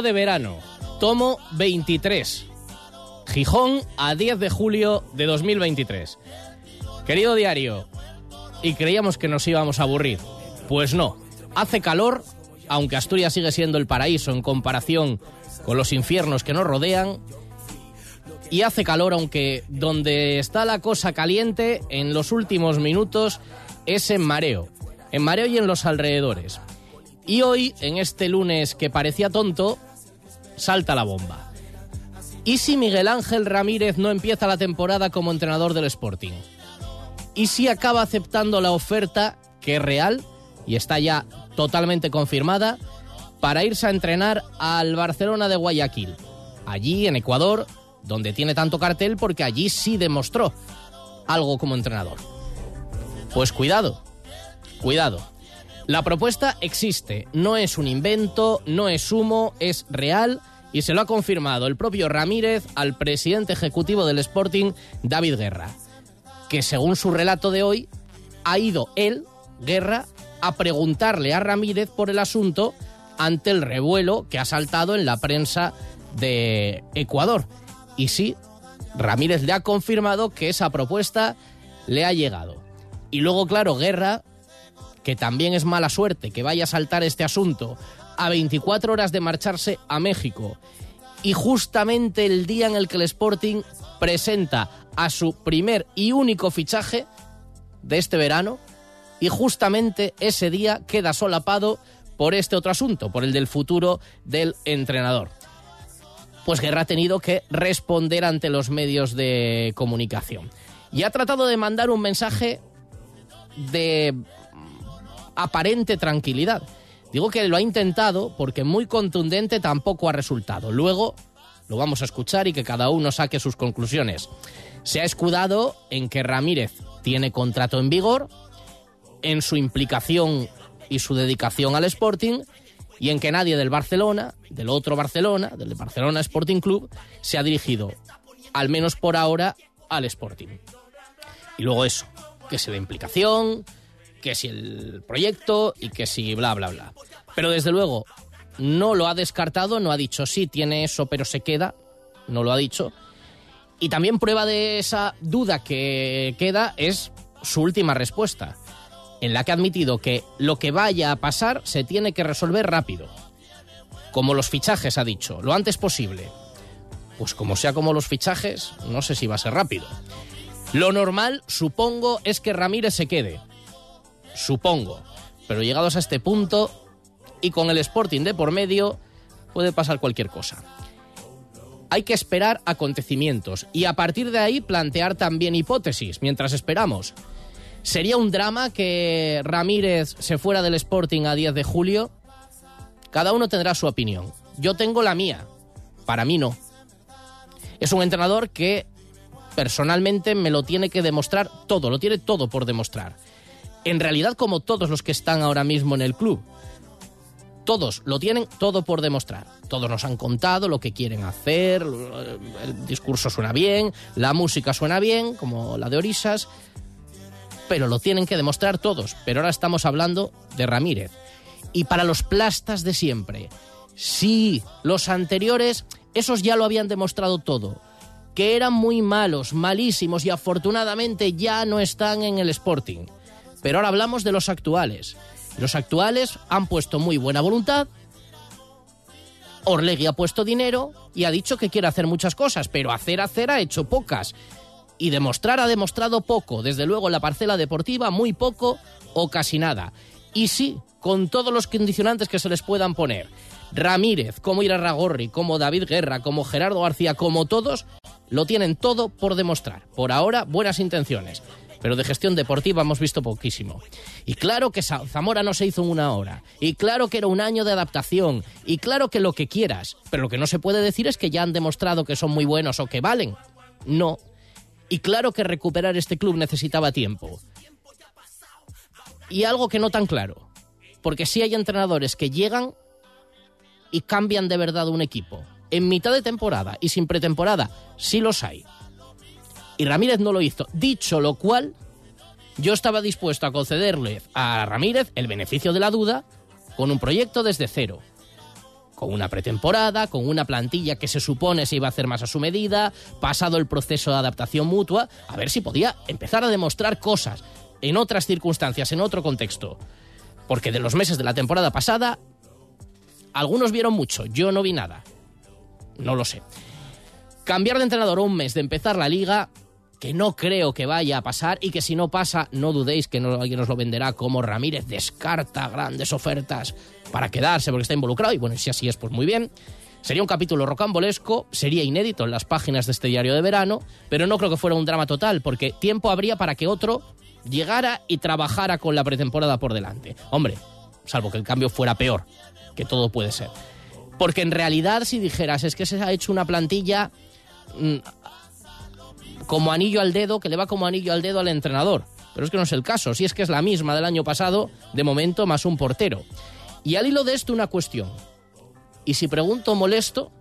De verano, tomo 23. Gijón a 10 de julio de 2023. Querido diario, y creíamos que nos íbamos a aburrir. Pues no, hace calor, aunque Asturias sigue siendo el paraíso en comparación con los infiernos que nos rodean. Y hace calor, aunque donde está la cosa caliente en los últimos minutos es en mareo. En mareo y en los alrededores. Y hoy, en este lunes que parecía tonto, salta la bomba. ¿Y si Miguel Ángel Ramírez no empieza la temporada como entrenador del Sporting? ¿Y si acaba aceptando la oferta, que es real y está ya totalmente confirmada, para irse a entrenar al Barcelona de Guayaquil? Allí, en Ecuador, donde tiene tanto cartel porque allí sí demostró algo como entrenador. Pues cuidado, cuidado. La propuesta existe, no es un invento, no es humo, es real y se lo ha confirmado el propio Ramírez al presidente ejecutivo del Sporting, David Guerra, que según su relato de hoy, ha ido él, Guerra, a preguntarle a Ramírez por el asunto ante el revuelo que ha saltado en la prensa de Ecuador. Y sí, Ramírez le ha confirmado que esa propuesta le ha llegado. Y luego, claro, Guerra que también es mala suerte que vaya a saltar este asunto a 24 horas de marcharse a México y justamente el día en el que el Sporting presenta a su primer y único fichaje de este verano y justamente ese día queda solapado por este otro asunto, por el del futuro del entrenador. Pues Guerra ha tenido que responder ante los medios de comunicación. Y ha tratado de mandar un mensaje de aparente tranquilidad. Digo que lo ha intentado porque muy contundente tampoco ha resultado. Luego lo vamos a escuchar y que cada uno saque sus conclusiones. Se ha escudado en que Ramírez tiene contrato en vigor, en su implicación y su dedicación al Sporting y en que nadie del Barcelona, del otro Barcelona, del Barcelona Sporting Club, se ha dirigido, al menos por ahora, al Sporting. Y luego eso, que se dé implicación, que si el proyecto y que si bla, bla, bla. Pero desde luego no lo ha descartado, no ha dicho sí, tiene eso, pero se queda, no lo ha dicho. Y también prueba de esa duda que queda es su última respuesta, en la que ha admitido que lo que vaya a pasar se tiene que resolver rápido. Como los fichajes, ha dicho, lo antes posible. Pues como sea como los fichajes, no sé si va a ser rápido. Lo normal, supongo, es que Ramírez se quede supongo. Pero llegados a este punto y con el Sporting de por medio, puede pasar cualquier cosa. Hay que esperar acontecimientos y a partir de ahí plantear también hipótesis mientras esperamos. ¿Sería un drama que Ramírez se fuera del Sporting a 10 de julio? Cada uno tendrá su opinión. Yo tengo la mía. Para mí no. Es un entrenador que personalmente me lo tiene que demostrar todo, lo tiene todo por demostrar en realidad como todos los que están ahora mismo en el club. Todos lo tienen todo por demostrar. Todos nos han contado lo que quieren hacer, el discurso suena bien, la música suena bien, como la de Orisas, pero lo tienen que demostrar todos. Pero ahora estamos hablando de Ramírez. Y para los plastas de siempre, sí, los anteriores, esos ya lo habían demostrado todo, que eran muy malos, malísimos y afortunadamente ya no están en el Sporting. Pero ahora hablamos de los actuales. Los actuales han puesto muy buena voluntad. Orlegui ha puesto dinero y ha dicho que quiere hacer muchas cosas, pero hacer, hacer ha hecho pocas. Y demostrar ha demostrado poco. Desde luego en la parcela deportiva, muy poco o casi nada. Y sí, con todos los condicionantes que se les puedan poner. Ramírez, como Ira Ragorri, como David Guerra, como Gerardo García, como todos, lo tienen todo por demostrar. Por ahora, buenas intenciones pero de gestión deportiva hemos visto poquísimo. Y claro que Zamora no se hizo en una hora, y claro que era un año de adaptación, y claro que lo que quieras, pero lo que no se puede decir es que ya han demostrado que son muy buenos o que valen. No. Y claro que recuperar este club necesitaba tiempo. Y algo que no tan claro, porque sí hay entrenadores que llegan y cambian de verdad un equipo. En mitad de temporada y sin pretemporada, sí los hay y Ramírez no lo hizo. Dicho lo cual, yo estaba dispuesto a concederle a Ramírez el beneficio de la duda con un proyecto desde cero. Con una pretemporada, con una plantilla que se supone se iba a hacer más a su medida, pasado el proceso de adaptación mutua, a ver si podía empezar a demostrar cosas en otras circunstancias, en otro contexto. Porque de los meses de la temporada pasada, algunos vieron mucho, yo no vi nada. No lo sé. Cambiar de entrenador un mes de empezar la liga que no creo que vaya a pasar y que si no pasa, no dudéis que no, alguien nos lo venderá como Ramírez descarta grandes ofertas para quedarse porque está involucrado y bueno, si así es, pues muy bien. Sería un capítulo rocambolesco, sería inédito en las páginas de este diario de verano, pero no creo que fuera un drama total porque tiempo habría para que otro llegara y trabajara con la pretemporada por delante. Hombre, salvo que el cambio fuera peor, que todo puede ser. Porque en realidad si dijeras es que se ha hecho una plantilla mm, como anillo al dedo, que le va como anillo al dedo al entrenador. Pero es que no es el caso, si es que es la misma del año pasado, de momento más un portero. Y al hilo de esto una cuestión. Y si pregunto molesto,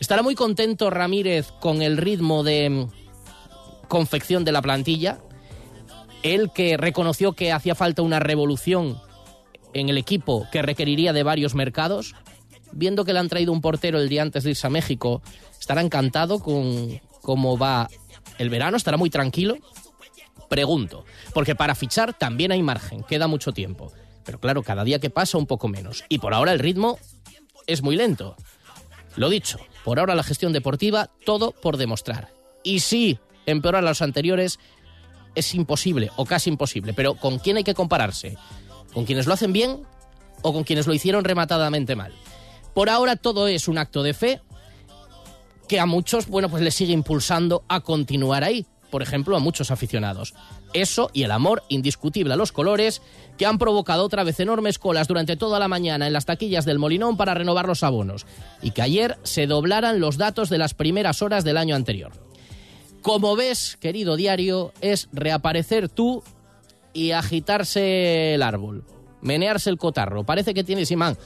¿estará muy contento Ramírez con el ritmo de mm, confección de la plantilla? Él que reconoció que hacía falta una revolución en el equipo que requeriría de varios mercados, viendo que le han traído un portero el día antes de irse a México, ¿estará encantado con cómo va ¿El verano estará muy tranquilo? Pregunto, porque para fichar también hay margen, queda mucho tiempo. Pero claro, cada día que pasa un poco menos. Y por ahora el ritmo es muy lento. Lo dicho, por ahora la gestión deportiva, todo por demostrar. Y sí, empeorar a los anteriores es imposible o casi imposible, pero ¿con quién hay que compararse? ¿Con quienes lo hacen bien o con quienes lo hicieron rematadamente mal? Por ahora todo es un acto de fe que a muchos, bueno, pues les sigue impulsando a continuar ahí. Por ejemplo, a muchos aficionados. Eso y el amor indiscutible a los colores que han provocado otra vez enormes colas durante toda la mañana en las taquillas del Molinón para renovar los abonos y que ayer se doblaran los datos de las primeras horas del año anterior. Como ves, querido diario, es reaparecer tú y agitarse el árbol, menearse el cotarro. Parece que tienes imán,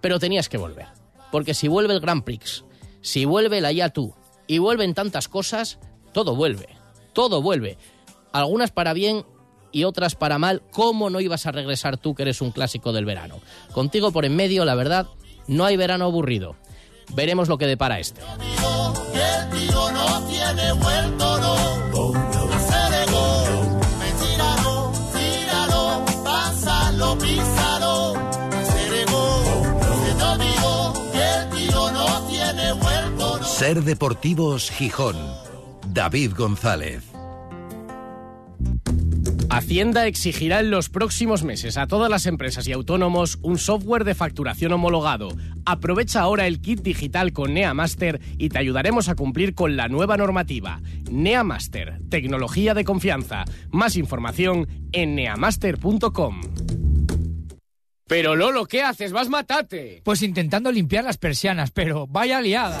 pero tenías que volver. Porque si vuelve el Grand Prix, si vuelve la ya tú y vuelven tantas cosas, todo vuelve, todo vuelve. Algunas para bien y otras para mal. ¿Cómo no ibas a regresar tú que eres un clásico del verano? Contigo por en medio, la verdad, no hay verano aburrido. Veremos lo que depara este. Ser Deportivos Gijón. David González. Hacienda exigirá en los próximos meses a todas las empresas y autónomos un software de facturación homologado. Aprovecha ahora el kit digital con NeaMaster y te ayudaremos a cumplir con la nueva normativa. NeaMaster, tecnología de confianza. Más información en neamaster.com. Pero Lolo, ¿qué haces? ¡Vas matate! Pues intentando limpiar las persianas, pero vaya liada.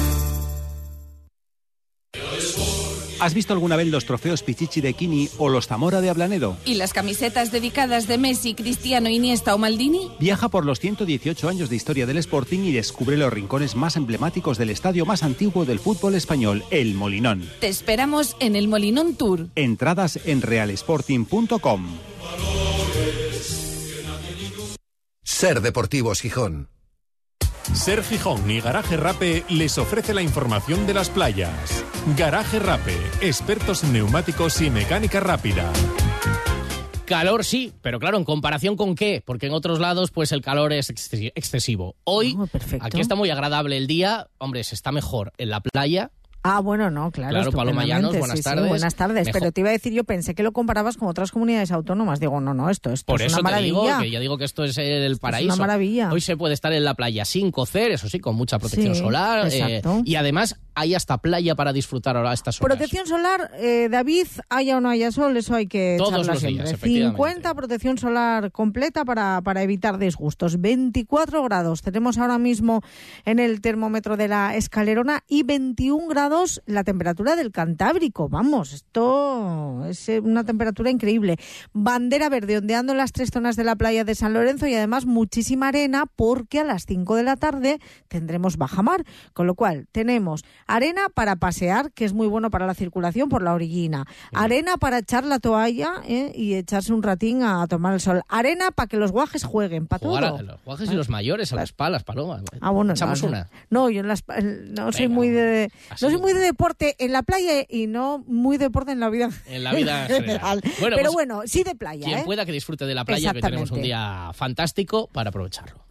¿Has visto alguna vez los trofeos Pichichi de Kini o los Zamora de Ablanedo? ¿Y las camisetas dedicadas de Messi, Cristiano, Iniesta o Maldini? Viaja por los 118 años de historia del Sporting y descubre los rincones más emblemáticos del estadio más antiguo del fútbol español, el Molinón. Te esperamos en el Molinón Tour. Entradas en realsporting.com. Ser Deportivos Gijón. Ser Gijón y Garaje Rape les ofrece la información de las playas. Garaje Rape, expertos en neumáticos y mecánica rápida. Calor sí, pero claro, ¿en comparación con qué? Porque en otros lados, pues el calor es excesivo. Hoy, Oh, aquí está muy agradable el día. Hombre, se está mejor en la playa, Ah, bueno, no, claro. Claro, Paloma Llanos, buenas sí, sí, tardes. buenas tardes. Mejor- Pero te iba a decir, yo pensé que lo comparabas con otras comunidades autónomas. Digo, no, no, esto, esto Por es eso una te digo que ya digo que esto es el paraíso. una maravilla. Hoy se puede estar en la playa sin cocer, eso sí, con mucha protección Sí, solar. eh, y además hay hasta playa para disfrutar ahora a estas horas. Protección solar, eh, David, haya o no haya sol, eso hay que Todos los días, siempre. efectivamente. 50 protección solar completa para, para evitar disgustos. 24 grados tenemos ahora mismo en el termómetro de la escalerona y 21 grados la temperatura del Cantábrico. Vamos, esto es eh, una temperatura increíble. Bandera verde ondeando en las tres zonas de la playa de San Lorenzo y además muchísima arena porque a las 5 de la tarde tendremos bajamar. Con lo cual tenemos arena para pasear, que es muy bueno para la circulación por la orillina. Arena para echar la toalla ¿eh? y echarse un ratín a tomar el sol. Arena para que los guajes jueguen, para a todo. los guajes y los mayores, a las palas, paloma. Ah, bueno, Echamos no, una. No, yo en las, no soy muy de así. no soy muy de deporte en la playa y no muy deporte en la vida En la vida en general. Bueno, Pero pues, bueno, sí de playa, Quien ¿eh? pueda que disfrute de la playa, que tenemos un día fantástico para aprovecharlo.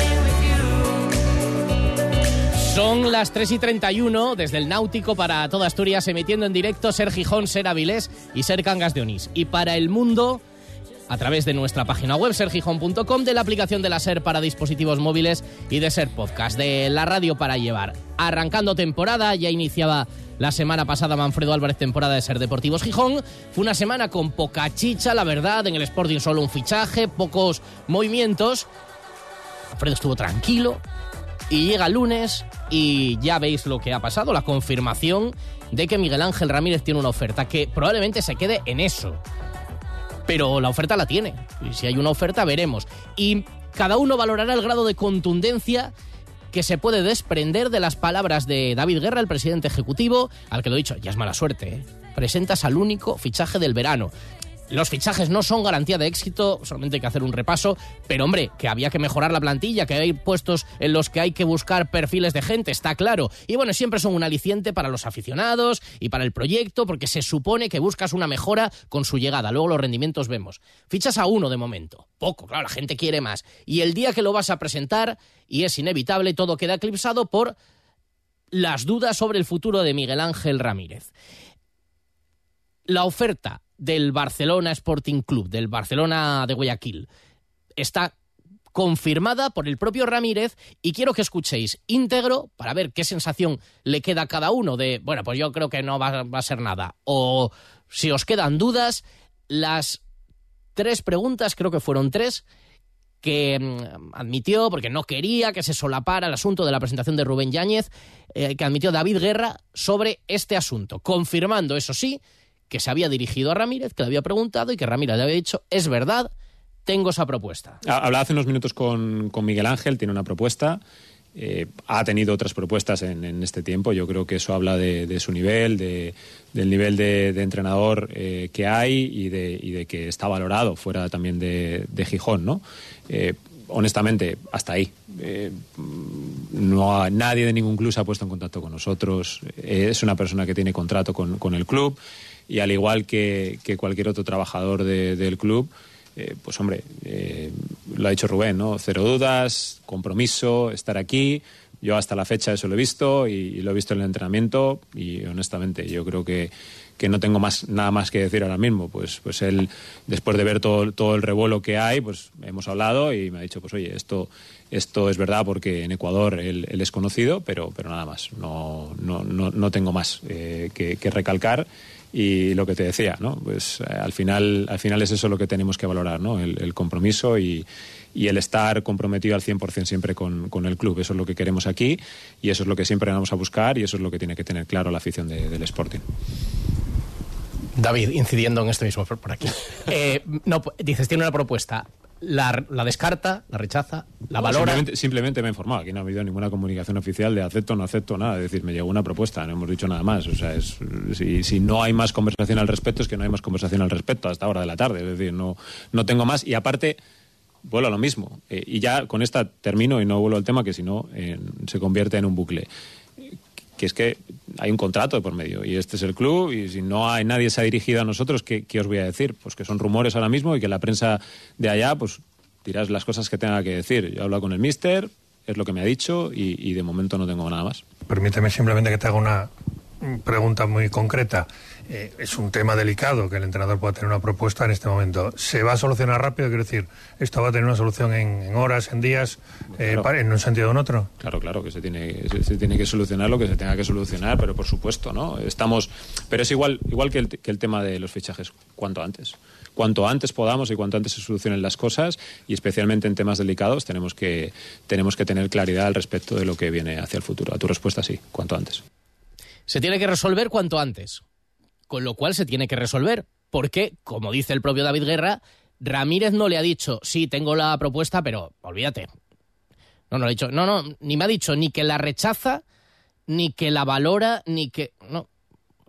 Son las 3 y 31 desde el Náutico para toda Asturias, emitiendo en directo Ser Gijón, Ser Avilés y Ser Cangas de Onís. Y para el mundo, a través de nuestra página web, sergijón.com, de la aplicación de la Ser para dispositivos móviles y de Ser Podcast, de la radio para llevar. Arrancando temporada, ya iniciaba la semana pasada Manfredo Álvarez temporada de Ser Deportivos Gijón. Fue una semana con poca chicha, la verdad, en el Sporting solo un fichaje, pocos movimientos. Alfredo estuvo tranquilo, y llega el lunes y ya veis lo que ha pasado, la confirmación de que Miguel Ángel Ramírez tiene una oferta, que probablemente se quede en eso. Pero la oferta la tiene. Y si hay una oferta, veremos. Y cada uno valorará el grado de contundencia que se puede desprender de las palabras de David Guerra, el presidente ejecutivo, al que lo he dicho, ya es mala suerte. ¿eh? Presentas al único fichaje del verano. Los fichajes no son garantía de éxito, solamente hay que hacer un repaso, pero hombre, que había que mejorar la plantilla, que hay puestos en los que hay que buscar perfiles de gente, está claro. Y bueno, siempre son un aliciente para los aficionados y para el proyecto, porque se supone que buscas una mejora con su llegada. Luego los rendimientos vemos. Fichas a uno de momento, poco, claro, la gente quiere más. Y el día que lo vas a presentar, y es inevitable, todo queda eclipsado por las dudas sobre el futuro de Miguel Ángel Ramírez. La oferta del Barcelona Sporting Club, del Barcelona de Guayaquil, está confirmada por el propio Ramírez y quiero que escuchéis íntegro para ver qué sensación le queda a cada uno de, bueno, pues yo creo que no va, va a ser nada. O si os quedan dudas, las tres preguntas, creo que fueron tres, que mm, admitió, porque no quería que se solapara el asunto de la presentación de Rubén Yáñez, eh, que admitió David Guerra sobre este asunto, confirmando, eso sí, que se había dirigido a Ramírez, que le había preguntado y que Ramírez le había dicho, es verdad, tengo esa propuesta. Ha- Hablaba hace unos minutos con, con Miguel Ángel, tiene una propuesta. eh, ha tenido otras propuestas en, en este tiempo. Yo creo que eso habla de, de su nivel, de- del nivel de, entrenador eh, que hay y de, y de que está valorado fuera también de, Gijón, ¿no? Eh, honestamente, hasta ahí. Eh, no ha- nadie de ningún club se ha puesto en contacto con nosotros. Es una persona que tiene contrato con, con el club y al igual que, cualquier otro trabajador de- del club, eh, pues hombre, eh, lo ha dicho Rubén, ¿no? Cero dudas, compromiso, estar aquí. Yo hasta la fecha eso lo he visto y, y lo he visto en el entrenamiento y honestamente yo creo que, que no tengo más, nada más que decir ahora mismo. Pues, pues él, después de ver todo, todo el revuelo que hay, pues hemos hablado y me ha dicho, pues oye, esto, esto es verdad porque en Ecuador él, él es conocido, pero, pero nada más. No, no, no, no tengo más eh, que recalcar. Y lo que te decía, ¿no? Pues eh, al final, al final es eso lo que tenemos que valorar, ¿no? El, el compromiso y, y el estar comprometido al 100% siempre con, con el club. Eso es lo que queremos aquí y eso es lo que siempre vamos a buscar y eso es lo que tiene que tener claro la afición de- del Sporting. David, incidiendo en esto mismo por por aquí. Eh, no, dices, tiene una propuesta. La, la descarta, la rechaza, la valora. Simplemente, simplemente me he informado. Aquí no ha habido ninguna comunicación oficial de acepto o no acepto nada. Es decir, me llegó una propuesta, no hemos dicho nada más. O sea, es, si, si no hay más conversación al respecto, es que no hay más conversación al respecto hasta hora de la tarde. Es decir, no, no tengo más. Y aparte, vuelvo a lo mismo. Eh, y ya con esta termino y no vuelvo al tema, que si no, eh, se convierte en un bucle que es que hay un contrato de por medio y este es el club y si no hay nadie se ha dirigido a nosotros, ¿qué, os voy a decir? Pues que son rumores ahora mismo y que la prensa de allá pues dirás las cosas que tenga que decir. Yo he hablado con el mister, es lo que me ha dicho y, y de momento no tengo nada más. Permíteme simplemente que te haga una pregunta muy concreta. Eh, es un tema delicado que el entrenador pueda tener una propuesta en este momento. ¿Se va a solucionar rápido? Quiero decir, ¿esto va a tener una solución en, en horas, en días, eh, Claro. en un sentido o en otro? Claro, claro, que se tiene, se, se tiene que solucionar lo que se tenga que solucionar, pero por supuesto, ¿no? Estamos, pero es igual, igual que el, que el tema de los fichajes, cuanto antes. Cuanto antes podamos y cuanto antes se solucionen las cosas, y especialmente en temas delicados, tenemos que, tenemos que tener claridad al respecto de lo que viene hacia el futuro. A tu respuesta, sí, cuanto antes. Se tiene que resolver cuanto antes. Con lo cual se tiene que resolver. Porque, como dice el propio David Guerra, Ramírez no le ha dicho, sí, tengo la propuesta, pero olvídate. No, no le ha dicho, no, no, ni me ha dicho ni que la rechaza, ni que la valora, ni que. No.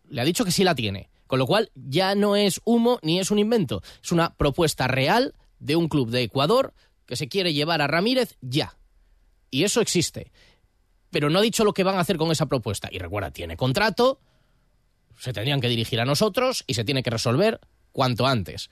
Le ha dicho que sí la tiene. Con lo cual ya no es humo ni es un invento. Es una propuesta real de un club de Ecuador que se quiere llevar a Ramírez ya. Y eso existe. Pero no ha dicho lo que van a hacer con esa propuesta. Y recuerda, tiene contrato, se tendrían que dirigir a nosotros y se tiene que resolver cuanto antes.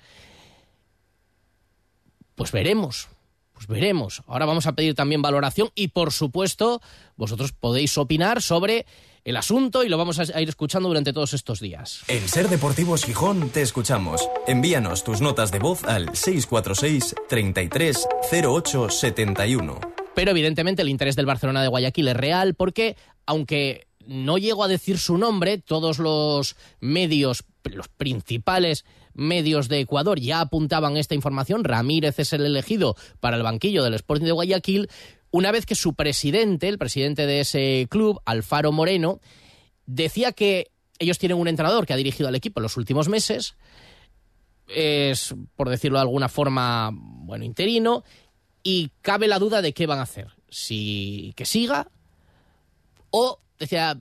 Pues veremos, pues veremos. Ahora vamos a pedir también valoración y por supuesto vosotros podéis opinar sobre el asunto y lo vamos a ir escuchando durante todos estos días. En Ser Deportivos Gijón te escuchamos. Envíanos tus notas de voz al 646 33 08 71. Pero evidentemente el interés del Barcelona de Guayaquil es real porque, aunque no llego a decir su nombre, todos los medios, los principales medios de Ecuador ya apuntaban esta información. Ramírez es el elegido para el banquillo del Sporting de Guayaquil, una vez que su presidente, el presidente de ese club, Alfaro Moreno, decía que ellos tienen un entrenador que ha dirigido al equipo en los últimos meses, es, por decirlo de alguna forma, bueno, interino, y cabe la duda de qué van a hacer. Si que siga o decía,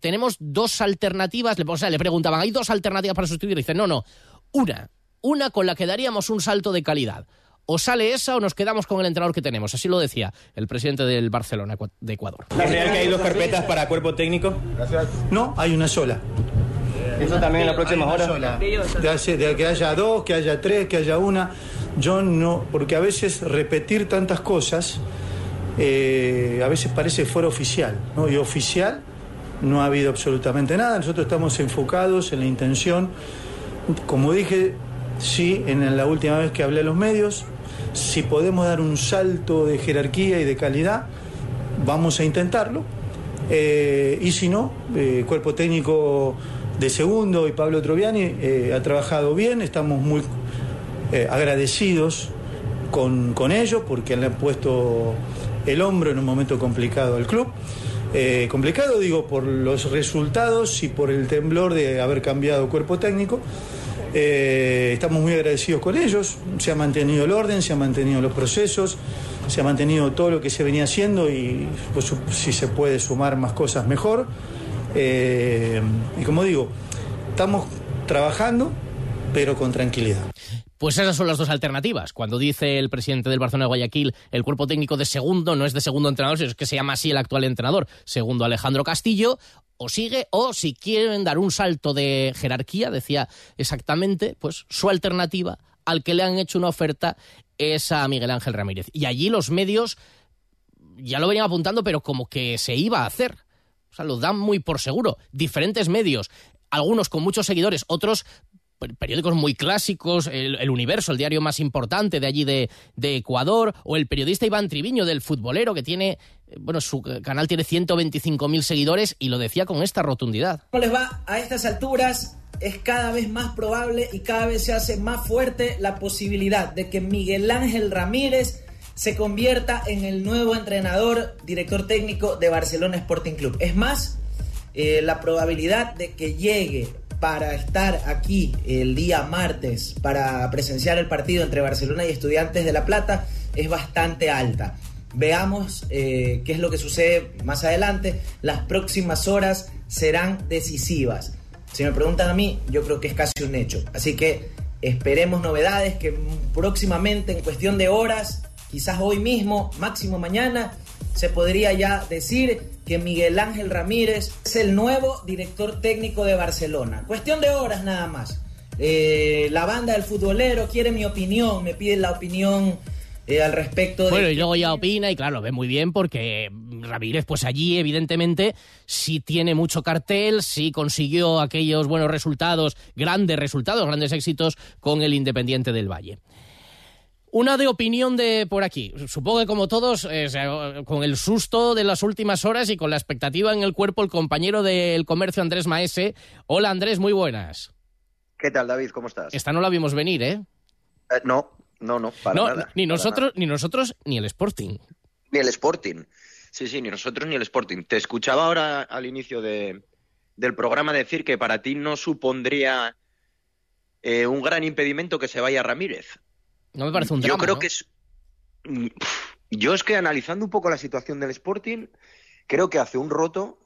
tenemos dos alternativas, le- o sea, le preguntaban, ¿hay dos alternativas para sustituir? Y dice, no, no, una, una con la que daríamos un salto de calidad. O sale esa o nos quedamos con el entrenador que tenemos. Así lo decía el presidente del Barcelona de Ecuador. ¿Es real que hay dos carpetas para cuerpo técnico? No, hay una sola. ¿Eso también en las próximas horas? De, hace- de que haya dos, que haya tres, que haya una. Yo no, porque a veces repetir tantas cosas, eh, a veces parece fuera oficial, ¿no? Y oficial no ha habido absolutamente nada. Nosotros estamos enfocados en la intención, como dije, sí, en la última vez que hablé a los medios, si podemos dar un salto de jerarquía y de calidad, vamos a intentarlo. Eh, y si no, eh, cuerpo técnico de segundo y Pablo Troviani eh, ha trabajado bien, estamos muy agradecidos con, con ellos porque le han puesto el hombro en un momento complicado al club. Eh, complicado digo por los resultados y por el temblor de haber cambiado cuerpo técnico. Eh, estamos muy agradecidos con ellos, se ha mantenido el orden, se han mantenido los procesos, se ha mantenido todo lo que se venía haciendo y pues, si se puede sumar más cosas mejor. Eh, y como digo, estamos trabajando, pero con tranquilidad. Pues esas son las dos alternativas. Cuando dice el presidente del Barcelona de Guayaquil, el cuerpo técnico de segundo no es de segundo entrenador, sino que se llama así el actual entrenador, segundo Alejandro Castillo, o sigue, o si quieren dar un salto de jerarquía, decía exactamente, pues su alternativa al que le han hecho una oferta es a Miguel Ángel Ramírez. Y allí los medios ya lo venían apuntando, pero como que se iba a hacer. O sea, lo dan muy por seguro. Diferentes medios, algunos con muchos seguidores, otros periódicos muy clásicos, el, El Universo, el diario más importante de allí de, de Ecuador, o el periodista Iván Triviño del futbolero, que tiene, eh, bueno, su canal tiene 125.000 seguidores y lo decía con esta rotundidad. ¿Cómo les va? A estas alturas es cada vez más probable y cada vez se hace más fuerte la posibilidad de que Miguel Ángel Ramírez se convierta en el nuevo entrenador, director técnico de Barcelona Sporting Club. Es más, eh, la probabilidad de que llegue para estar aquí el día martes para presenciar el partido entre Barcelona y Estudiantes de La Plata es bastante alta. Veamos eh, qué es lo que sucede más adelante. Las próximas horas serán decisivas. Si me preguntan a mí, yo creo que es casi un hecho. Así que esperemos novedades que próximamente, en cuestión de horas, quizás hoy mismo, máximo mañana, se podría ya decir que Miguel Ángel Ramírez es el nuevo director técnico de Barcelona. Cuestión de horas nada más. Eh, la banda del futbolero quiere mi opinión, me pide la opinión eh, al respecto de... Bueno, y luego ya opina y claro, lo ve muy bien porque Ramírez pues allí evidentemente sí tiene mucho cartel, sí consiguió aquellos buenos resultados, grandes resultados, grandes éxitos con el Independiente del Valle. Una de opinión de por aquí. Supongo que como todos, eh, con el susto de las últimas horas y con la expectativa en el cuerpo, el compañero del comercio Andrés Maese. Hola Andrés, muy buenas. ¿Qué tal David? ¿Cómo estás? Esta no la vimos venir, ¿eh? eh no, no, no, para nada. Ni nosotros, ni nosotros, ni el Sporting. Ni el Sporting. Sí, sí, ni nosotros ni el Sporting. Te escuchaba ahora al inicio de, del programa decir que para ti no supondría eh, un gran impedimento que se vaya Ramírez. No me parece un drama, Yo creo que es. Mm, yo es que analizando un poco la situación del Sporting, creo que hace un roto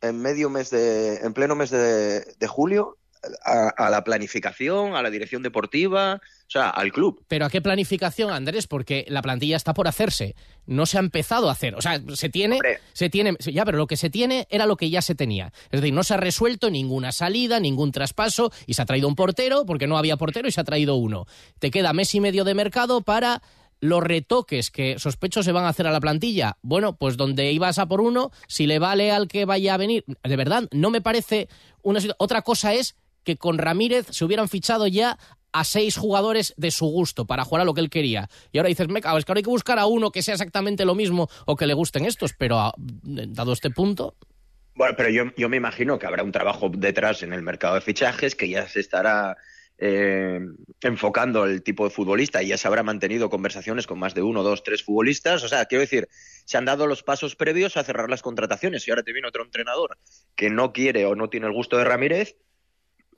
en medio mes de. en pleno mes de, de julio a, la planificación, a la dirección deportiva, o sea, al club. Pero ¿a qué planificación, Andrés? Porque la plantilla está por hacerse. No se ha empezado a hacer. O sea, se tiene, se tiene, ya, pero lo que se tiene era lo que ya se tenía. Es decir, no se ha resuelto ninguna salida, ningún traspaso, y se ha traído un portero, porque no había portero, y se ha traído uno. Te queda mes y medio de mercado para los retoques que sospecho se van a hacer a la plantilla. Bueno, pues donde ibas a por uno, si le vale al que vaya a venir, de verdad, no me parece una Otra cosa es que con Ramírez se hubieran fichado ya a seis jugadores de su gusto para jugar a lo que él quería. Y ahora dices, meca, es que ahora hay que buscar a uno que sea exactamente lo mismo o que le gusten estos, pero ah, dado este punto. Bueno, pero yo, yo me imagino que habrá un trabajo detrás en el mercado de fichajes que ya se estará eh, enfocando el tipo de futbolista y ya se habrá mantenido conversaciones con más de uno, dos, tres futbolistas. O sea, quiero decir, se han dado los pasos previos a cerrar las contrataciones y ahora te viene otro entrenador que no quiere o no tiene el gusto de Ramírez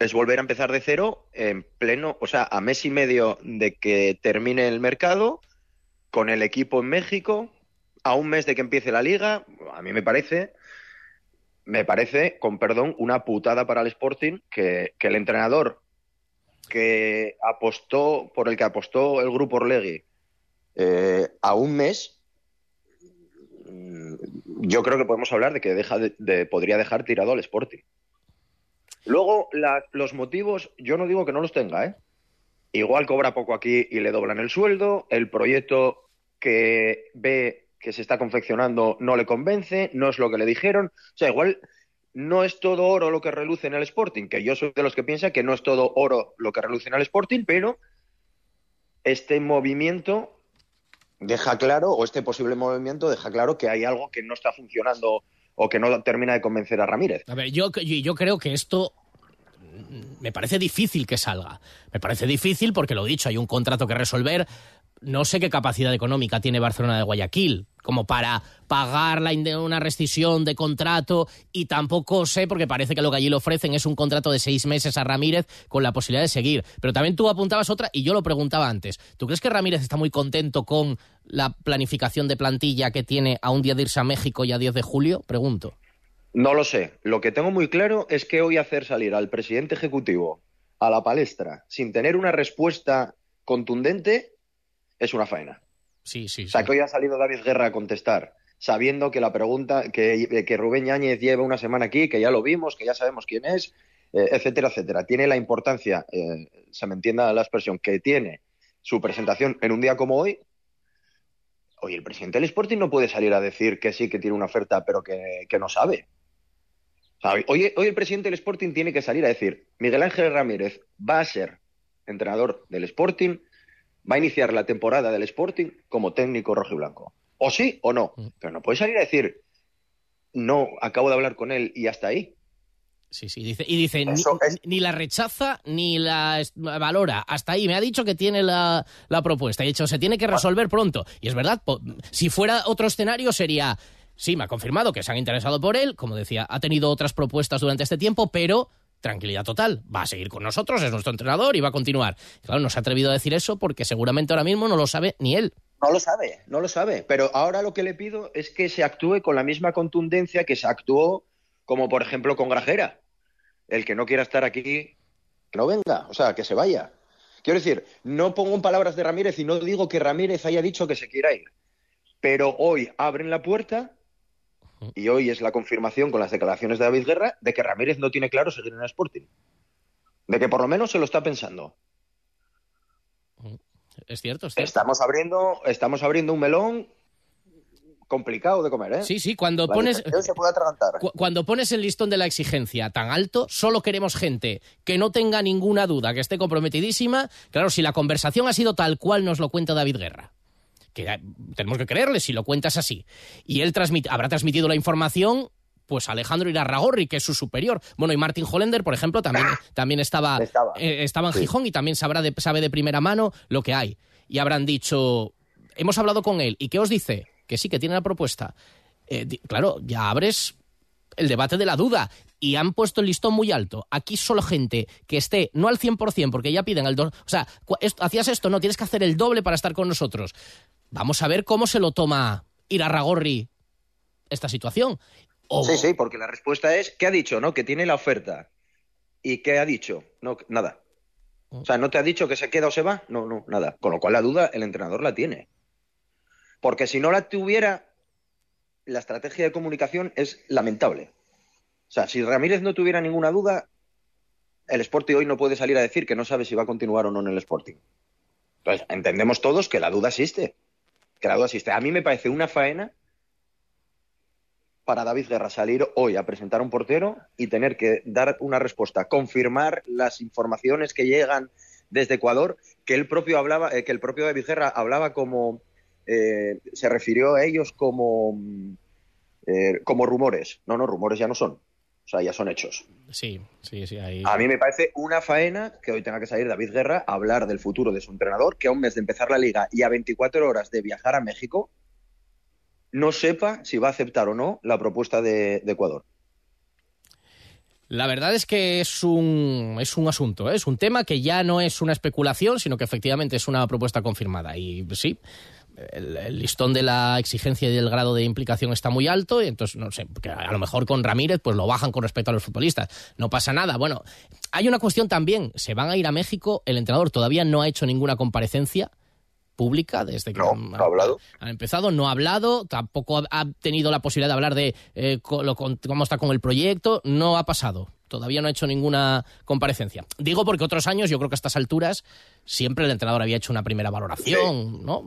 es volver a empezar de cero en pleno, o sea, a mes y medio de que termine el mercado, con el equipo en México, a un mes de que empiece la liga, a mí me parece, me parece, con perdón, una putada para el Sporting que, el entrenador que apostó, por el que apostó el grupo Orlegui eh, a un mes, mm, yo creo que podemos hablar de que deja de podría dejar tirado al Sporting. Luego, los motivos, yo no digo que no los tenga, ¿eh? Igual cobra poco aquí y le doblan el sueldo, el proyecto que ve que se está confeccionando no le convence, no es lo que le dijeron. O sea, igual no es todo oro lo que reluce en el Sporting, que yo soy de los que piensa que no es todo oro lo que reluce en el Sporting, pero este movimiento deja claro, o este posible movimiento deja claro que hay algo que no está funcionando o que no termina de convencer a Ramírez. A ver, yo, yo creo que esto me parece difícil que salga. Me parece difícil porque, lo dicho, hay un contrato que resolver. No sé qué capacidad económica tiene Barcelona de Guayaquil como para pagar una rescisión de contrato y tampoco sé porque parece que lo que allí le ofrecen es un contrato de seis meses a Ramírez con la posibilidad de seguir. Pero también tú apuntabas otra y yo lo preguntaba antes. ¿Tú crees que Ramírez está muy contento con la planificación de plantilla que tiene a un día de irse a México y a 10 de julio? Pregunto. No lo sé. Lo que tengo muy claro es que hoy hacer salir al presidente ejecutivo a la palestra sin tener una respuesta contundente es una faena. Sí, sí, O sea, que hoy ha salido David Guerra a contestar, sabiendo que la pregunta, que, que Rubén Yáñez lleva una semana aquí, que ya lo vimos, que ya sabemos quién es, eh, etcétera, etcétera. Tiene la importancia, eh, se me entienda la expresión, que tiene su presentación en un día como hoy, Hoy el presidente del Sporting no puede salir a decir que sí, que tiene una oferta, pero que, no sabe. hoy, hoy, el presidente del Sporting tiene que salir a decir, Miguel Ángel Ramírez va a ser entrenador del Sporting, va a iniciar la temporada del Sporting como técnico rojo y blanco. O sí o no. Mm. Pero no puede salir a decir, no, acabo de hablar con él y hasta ahí. Sí, sí, dice, y dice, ni, la rechaza ni la valora. Hasta ahí me ha dicho que tiene la, propuesta. Y hecho, se tiene que resolver pronto. Y es verdad, si fuera otro escenario sería, sí, me ha confirmado que se han interesado por él, como decía, ha tenido otras propuestas durante este tiempo, pero tranquilidad total. Va a seguir con nosotros, es nuestro entrenador y va a continuar. Claro, no se ha atrevido a decir eso porque seguramente ahora mismo no lo sabe ni él. No lo sabe, no lo sabe. Pero ahora lo que le pido es que se actúe con la misma contundencia que se actuó, como por ejemplo con Grajera. El que no quiera estar aquí, no venga, o sea, que se vaya. Quiero decir, no pongo en palabras de Ramírez y no digo que Ramírez haya dicho que se quiera ir. Pero hoy abren la puerta y hoy es la confirmación con las declaraciones de David Guerra de que Ramírez no tiene claro seguir en el Sporting. De que por lo menos se lo está pensando. Es cierto, es cierto. Estamos abriendo, estamos abriendo un melón complicado de comer, ¿eh? Sí, sí, cuando La pones dirección se puede atragantar. cu- cuando pones el listón de la exigencia tan alto, solo queremos gente que no tenga ninguna duda, que esté comprometidísima. Claro, si la conversación ha sido tal cual nos lo cuenta David Guerra, que tenemos que creerle si lo cuentas así, y él transmit- habrá transmitido la información. Pues Alejandro Irarragorri, que es su superior. Bueno, y Martin Hollender, por ejemplo, también, también estaba, Estaba. eh, estaba en Sí. Gijón y también sabrá de- sabe de primera mano lo que hay. Y habrán dicho, hemos hablado con él, ¿y qué os dice? Que sí, que tiene la propuesta. Eh, claro, ya abres el debate de la duda. Y han puesto el listón muy alto. Aquí solo gente que esté, no al 100%, porque ya piden el 2. O sea, esto- hacías esto, no, tienes que hacer el doble para estar con nosotros. Vamos a ver cómo se lo toma Irarragorri esta situación. O- Sí, sí, porque la respuesta es, ¿qué ha dicho? ¿No? Que tiene la oferta. ¿Y qué ha dicho? No, nada. O sea, ¿no te ha dicho que se queda o se va? No, no, nada. Con lo cual la duda el entrenador la tiene. Porque si no la tuviera, la estrategia de comunicación es lamentable. O sea, si Ramírez no tuviera ninguna duda, el Sporting hoy no puede salir a decir que no sabe si va a continuar o no en el Sporting. Entonces, entendemos todos que la duda existe. Duda existe. A mí me parece una faena para David Guerra salir hoy a presentar a un portero y tener que dar una respuesta, confirmar las informaciones que llegan desde Ecuador, que el propio hablaba, eh, que el propio David Guerra hablaba como eh, se refirió a ellos como mm, eh, como rumores. No, no, rumores ya no son. O sea, ya son hechos. Sí, sí, sí. Ahí... A mí me parece una faena que hoy tenga que salir David Guerra a hablar del futuro de su entrenador, que a un mes de empezar la liga y a 24 horas de viajar a México, no sepa si va a aceptar o no la propuesta de, de Ecuador. La verdad es que es un, es un asunto, ¿eh? es un tema que ya no es una especulación, sino que efectivamente es una propuesta confirmada. Y sí, el, el listón de la exigencia y del grado de implicación está muy alto, y entonces, no sé, porque a lo mejor con Ramírez pues lo bajan con respecto a los futbolistas. No pasa nada. Bueno, hay una cuestión también, se van a ir a México, el entrenador todavía no ha hecho ninguna comparecencia pública desde que han, no ha hablado. han empezado, no ha hablado, tampoco ha- tenido la posibilidad de hablar de eh, co- lo- con- cómo está con el proyecto, no ha pasado. Todavía no ha hecho ninguna comparecencia. Digo porque otros años, yo creo que a estas alturas, siempre el entrenador había hecho una primera valoración, ¿no?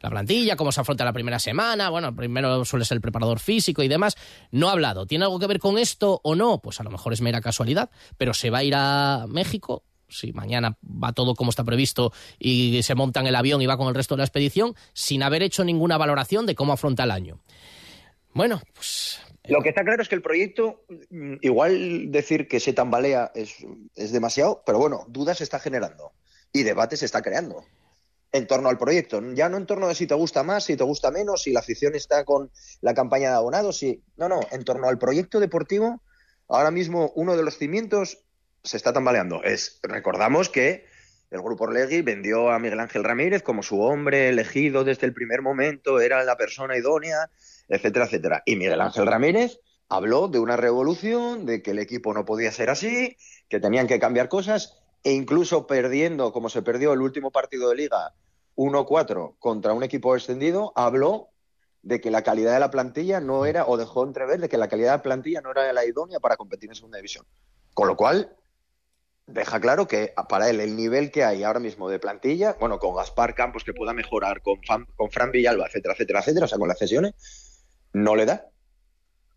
La plantilla, cómo se afronta la primera semana, bueno, primero suele ser el preparador físico y demás. No ha hablado. ¿Tiene algo que ver con esto o no? Pues a lo mejor es mera casualidad, pero se va a ir a México, si mañana va todo como está previsto y se monta en el avión y va con el resto de la expedición, sin haber hecho ninguna valoración de cómo afronta el año. Bueno, pues Lo que está claro es que el proyecto, mm, igual decir que se tambalea es, es demasiado, pero bueno, dudas se está generando y debate se está creando en torno al proyecto. Ya no en torno a si te gusta más, si te gusta menos, si la afición está con la campaña de abonados, si... no, no, en torno al proyecto deportivo, ahora mismo uno de los cimientos se está tambaleando. Es, recordamos que el Grupo Orlegui vendió a Miguel Ángel Ramírez como su hombre elegido desde el primer momento, era la persona idónea, etcétera, etcétera. Y Miguel Ángel Ramírez habló de una revolución, de que el equipo no podía ser así, que tenían que cambiar cosas, e incluso perdiendo, como se perdió el último partido de liga 1-4 contra un equipo extendido, habló de que la calidad de la plantilla no era, o dejó entrever de que la calidad de la plantilla no era la idónea para competir en segunda división. Con lo cual, deja claro que para él el nivel que hay ahora mismo de plantilla, bueno, con Gaspar Campos que pueda mejorar, con, Fan- con Fran Villalba, etcétera, etcétera, etcétera, o sea, con las cesiones, no le da.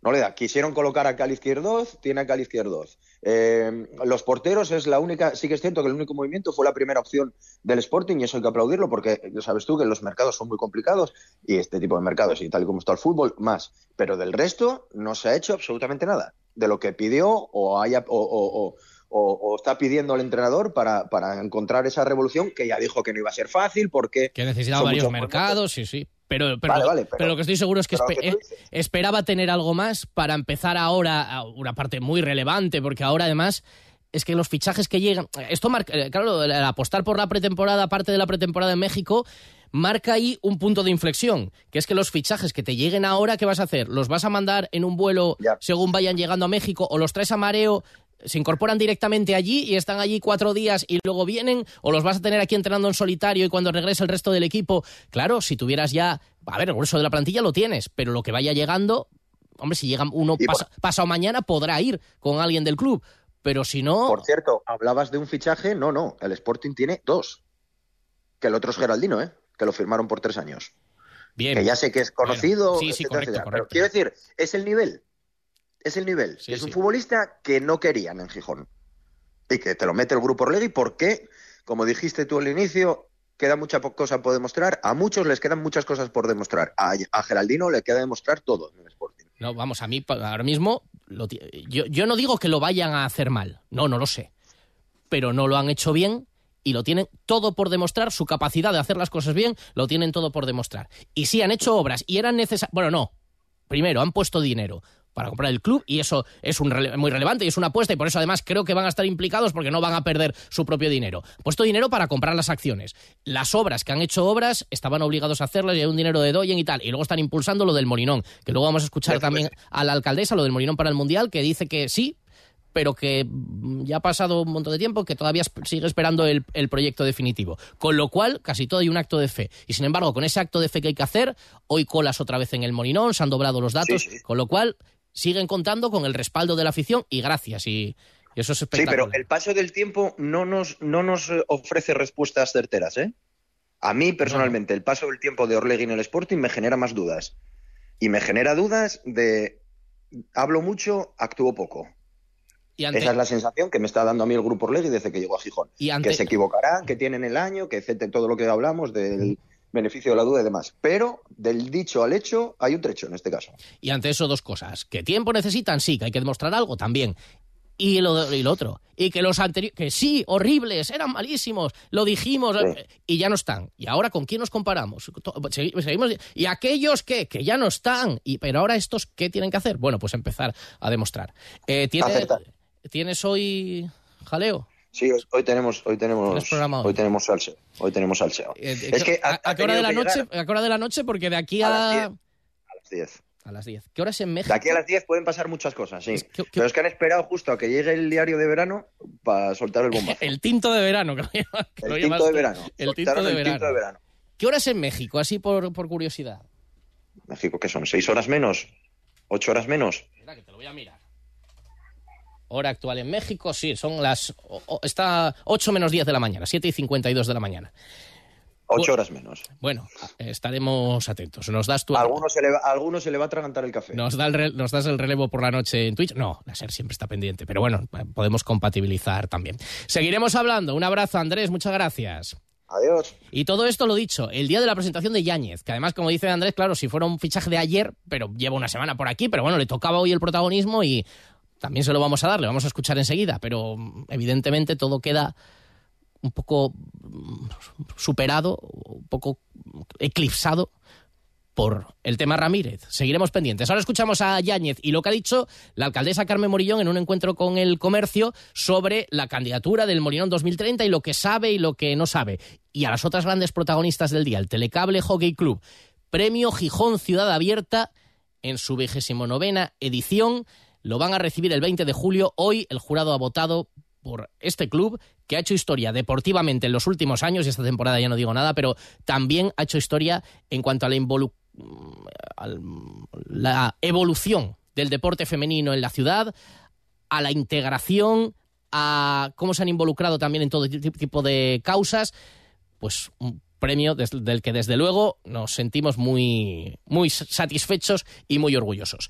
No le da. Quisieron colocar a Cali Izquierdoz, tiene a Cali Izquierdoz. Eh, los porteros es la única, sí que es cierto que el único movimiento fue la primera opción del Sporting y eso hay que aplaudirlo porque sabes tú que los mercados son muy complicados y este tipo de mercados y tal y como está el fútbol, más. Pero del resto no se ha hecho absolutamente nada de lo que pidió o haya o, o- o- está pidiendo el entrenador para, para encontrar esa revolución que ya dijo que no iba a ser fácil porque que necesitaba varios mercados, sí, sí. Pero, pero, Vale, vale, pero pero- lo que estoy seguro es que, espe- eh, esperaba tener algo más para empezar ahora a una parte muy relevante, porque ahora además es que los fichajes que llegan. Esto marca. eh, Claro, el apostar por la pretemporada, parte de la pretemporada en México, marca ahí un punto de inflexión. Que es que los fichajes que te lleguen ahora, ¿qué vas a hacer? ¿Los vas a mandar en un vuelo según vayan llegando a México o los traes a mareo? ¿Se incorporan directamente allí y están allí cuatro días y luego vienen? ¿O los vas a tener aquí entrenando en solitario y cuando regrese el resto del equipo? Claro, si tuvieras ya. A ver, el grueso de la plantilla lo tienes, pero lo que vaya llegando. Hombre, si llega uno pasa- pasado mañana, podrá ir con alguien del club. Pero si no. Por cierto, hablabas de un fichaje. No, no. El Sporting tiene dos. Que el otro es Geraldino, ¿eh? Que lo firmaron por tres años. Bien. Que ya sé que es conocido. Bueno, sí, sí, etcétera, correcto, etcétera. correcto. Pero quiero decir, es el nivel. Es el nivel. Sí, es sí. un futbolista que no querían en Gijón. Y que te lo mete el grupo Orlegui porque, como dijiste tú al inicio, queda mucha cosa por demostrar. A muchos les quedan muchas cosas por demostrar. A, a Geraldino le queda demostrar todo en el Sporting. No, vamos, a mí ahora mismo. lo yo, yo no digo que lo vayan a hacer mal. No, no lo sé. Pero no lo han hecho bien y lo tienen todo por demostrar. Su capacidad de hacer las cosas bien lo tienen todo por demostrar. Y sí, han hecho obras y eran necesarias. Bueno, no. Primero, han puesto dinero para comprar el club y eso es un rele- muy relevante y es una apuesta y por eso además creo que van a estar implicados porque no van a perder su propio dinero. Han puesto dinero para comprar las acciones. Las obras que han hecho obras estaban obligados a hacerlas y hay un dinero de Doyen y tal. Y luego están impulsando lo del Molinón, que luego vamos a escuchar también a la alcaldesa, lo del Molinón para el Mundial, que dice que sí, pero que mm, ya ha pasado un montón de tiempo, que todavía sigue esperando el, el proyecto definitivo. Con lo cual, casi todo hay un acto de fe. Y sin embargo, con ese acto de fe que hay que hacer, hoy colas otra vez en el Molinón, se han doblado los datos, con lo cual siguen contando con el respaldo de la afición y gracias. Y, y eso es Sí, espectacular. pero el paso del tiempo no nos, no nos eh, ofrece respuestas certeras, ¿eh? A mí, personalmente, el paso del tiempo de Orlegui en el Sporting me genera más dudas. Y me genera dudas de hablo mucho, actúo poco. Y ante- Esa es la sensación que me está dando a mí el grupo Orlegui desde que llegó a Gijón. Y ante- Que se equivocarán, que tienen el año, que etcétera, todo lo que hablamos del beneficio de la duda y demás. Pero del dicho al hecho hay un trecho en este caso. Y ante eso, dos cosas. ¿Que tiempo necesitan? Sí. ¿Que hay que demostrar algo? También. Y lo, y lo otro. Y que los anteriores, que sí, horribles, eran malísimos, lo dijimos, y ya no están. ¿Y ahora con quién nos comparamos? Seguimos, y aquellos que, que ya no están. Y, pero ahora estos, ¿qué tienen que hacer? Bueno, pues empezar a demostrar. Eh, ¿tiene- Acertar. ¿Tienes hoy jaleo? Sí, hoy, hoy tenemos, hoy tenemos, ¿Tienes programa hoy? tenemos salseo. Hoy tenemos salseo. Eh, es que ¿A, ha a qué hora de la noche? llegar ¿A qué hora de la noche? Porque de aquí A a... las 10. a las 10. A las 10. ¿Qué hora es en México? De aquí a las 10 pueden pasar muchas cosas, sí. Pero es que han esperado justo a que llegue el diario de verano para soltar el bombazo. El tinto de verano. Que El tinto de verano. El tinto de el verano. tinto de verano. ¿Qué hora es en México? Así por, por curiosidad. México, ¿qué son? ¿Seis horas menos? ¿Ocho horas menos? Espera, que te lo voy a mirar. Hora actual en México, sí, son las. está 8 menos 10 de la mañana, 7 y 52 de la mañana. Ocho horas menos. Bueno, estaremos atentos. ¿Nos das tu. A se le va, a alguno se le va a atragantar el café. ¿Nos, da el re- ¿Nos das el relevo por la noche en Twitch? No, la SER siempre está pendiente, pero bueno, podemos compatibilizar también. Seguiremos hablando. Un abrazo, Andrés, muchas gracias. Adiós. Y todo esto lo dicho, el día de la presentación de Yáñez, que además, como dice Andrés, claro, si fuera un fichaje de ayer, pero lleva una semana por aquí, pero bueno, le tocaba hoy el protagonismo y también se lo vamos a dar, le vamos a escuchar enseguida, pero mm, evidentemente todo queda un poco mm, superado, un poco eclipsado por el tema Ramírez. Seguiremos pendientes. Ahora escuchamos a Yáñez y lo que ha dicho la alcaldesa Carmen Morillón en un encuentro con el comercio sobre la candidatura del Molinón 2030 y lo que sabe y lo que no sabe. Y a las otras grandes protagonistas del día, el Telecable Hockey Club, Premio Gijón Ciudad Abierta en su vigésimo novena edición. Lo van a recibir el 20 de julio. Hoy el jurado ha votado por este club que ha hecho historia deportivamente en los últimos años, y esta temporada ya no digo nada, pero también ha hecho historia en cuanto a la, involu- al- la evolución del deporte femenino en la ciudad, a la integración, a cómo se han involucrado también en todo ti- tipo de causas, pues un premio del que desde luego nos sentimos muy, muy satisfechos y muy orgullosos.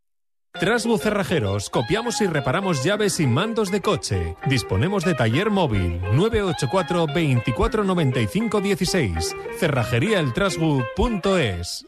Trasbu Cerrajeros, copiamos y reparamos llaves y mandos de coche. Disponemos de taller móvil 984 24 95 16. Cerrajeríaeltrasbu.es.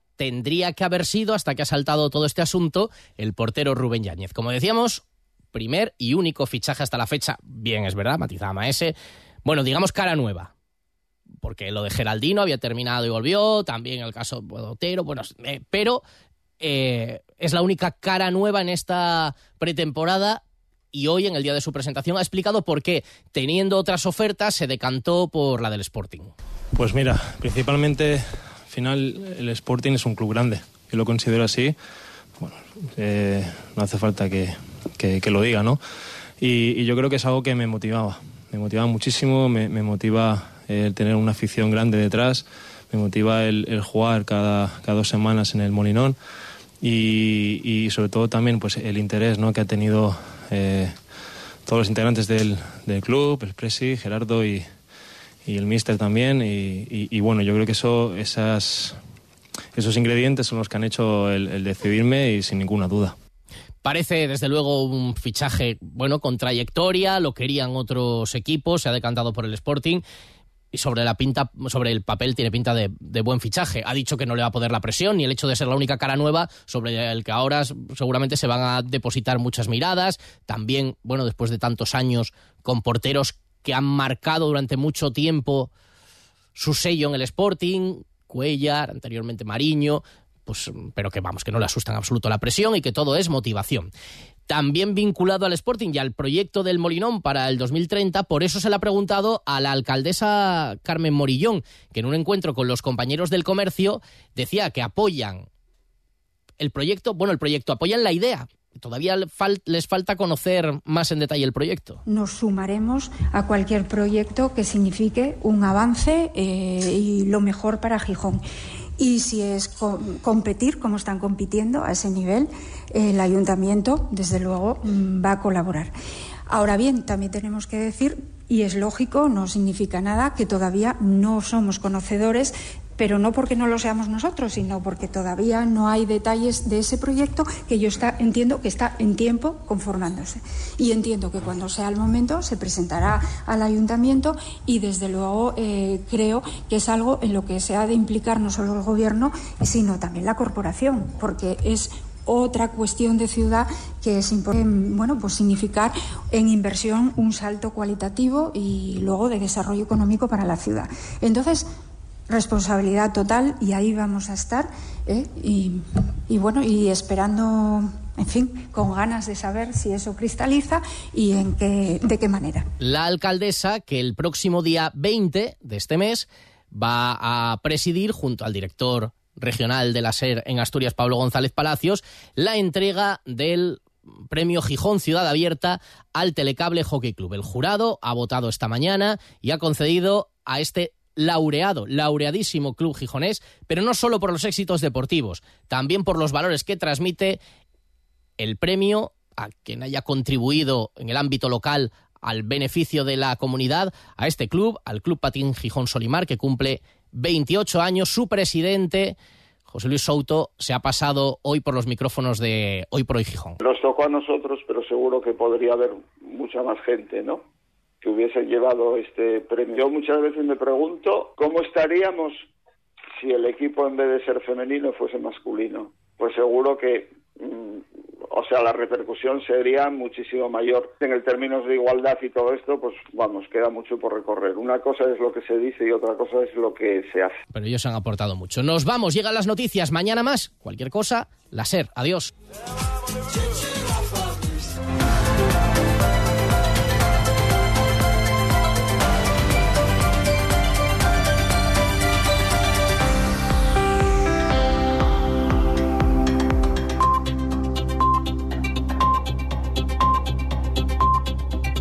tendría que haber sido, hasta que ha saltado todo este asunto, el portero Rubén Yáñez. Como decíamos, primer y único fichaje hasta la fecha. Bien, es verdad, matizaba Maese. Bueno, digamos cara nueva. Porque lo de Geraldino había terminado y volvió, también el caso de Otero, bueno, eh, pero eh, es la única cara nueva en esta pretemporada y hoy, en el día de su presentación, ha explicado por qué, teniendo otras ofertas, se decantó por la del Sporting. Pues mira, principalmente al final el Sporting es un club grande, yo lo considero así. Bueno, eh, no hace falta que, que, que lo diga, ¿no? Y, y, yo creo que es algo que me motivaba, me motivaba muchísimo, me, me motiva el tener una afición grande detrás, me motiva el, el jugar cada, cada, dos semanas en el Molinón y, y, sobre todo también pues el interés ¿no? que ha tenido eh, todos los integrantes del, del club, el Presi, Gerardo y, y el míster también. Y, y, y, bueno, yo creo que eso, esas, esos ingredientes son los que han hecho el, decidirme y sin ninguna duda. Parece, desde luego, un fichaje bueno con trayectoria, lo querían otros equipos, se ha decantado por el Sporting. Y sobre la pinta, sobre el papel tiene pinta de, de, buen fichaje. Ha dicho que no le va a poder la presión ni el hecho de ser la única cara nueva sobre el que ahora seguramente se van a depositar muchas miradas. También, bueno, después de tantos años con porteros que han marcado durante mucho tiempo su sello en el Sporting, Cuellar, anteriormente Mariño, pues, pero que vamos, que no le asustan absoluto la presión y que todo es motivación. También vinculado al Sporting y al proyecto del Molinón para el 2030, por eso se le ha preguntado a la alcaldesa Carmen Morillón, que en un encuentro con los compañeros del comercio decía que apoyan el proyecto, bueno, el proyecto, apoyan la idea, todavía les falta conocer más en detalle el proyecto. Nos sumaremos a cualquier proyecto que signifique un avance eh, y lo mejor para Gijón. Y si es co competir, como están compitiendo a ese nivel, el ayuntamiento, desde luego, va a colaborar. Ahora bien, también tenemos que decir, y es lógico, no significa nada, que todavía no somos conocedores pero no porque no lo seamos nosotros, sino porque todavía no hay detalles de ese proyecto que yo entiendo que está en tiempo conformándose. Y entiendo que cuando sea el momento se presentará al ayuntamiento y desde luego eh, creo que es algo en lo que se ha de implicar no solo el gobierno, sino también la corporación, porque es otra cuestión de ciudad que es importante, bueno, pues significar en inversión un salto cualitativo y luego de desarrollo económico para la ciudad. Entonces, responsabilidad total y ahí vamos a estar ¿eh? y, y, bueno y esperando en fin con ganas de saber si eso cristaliza y en qué de qué manera la alcaldesa que el próximo día 20 de este mes va a presidir junto al director regional de la SER en Asturias Pablo González Palacios la entrega del Premio Gijón Ciudad Abierta al Telecable Hockey Club. El jurado ha votado esta mañana y ha concedido a este laureado, laureadísimo club gijonés, pero no solo por los éxitos deportivos, también por los valores que transmite el premio a quien haya contribuido en el ámbito local al beneficio de la comunidad, a este club, al Club Patín Gijón Solimar, que cumple 28 años, su presidente. José Luis Souto se ha pasado hoy por los micrófonos de Hoy por Hoy Gijón. Nos tocó a nosotros, pero seguro que podría haber mucha más gente, ¿no? Que hubiesen llevado este premio. Yo muchas veces me pregunto cómo estaríamos si el equipo en vez de ser femenino fuese masculino. Pues seguro que mmm, o sea, la repercusión sería muchísimo mayor. En el términos de igualdad y todo esto, pues vamos, queda mucho por recorrer. Una cosa es lo que se dice y otra cosa es lo que se hace. Pero ellos han aportado mucho. Nos vamos, llegan las noticias. Mañana más. Cualquier cosa, la SER. Adiós.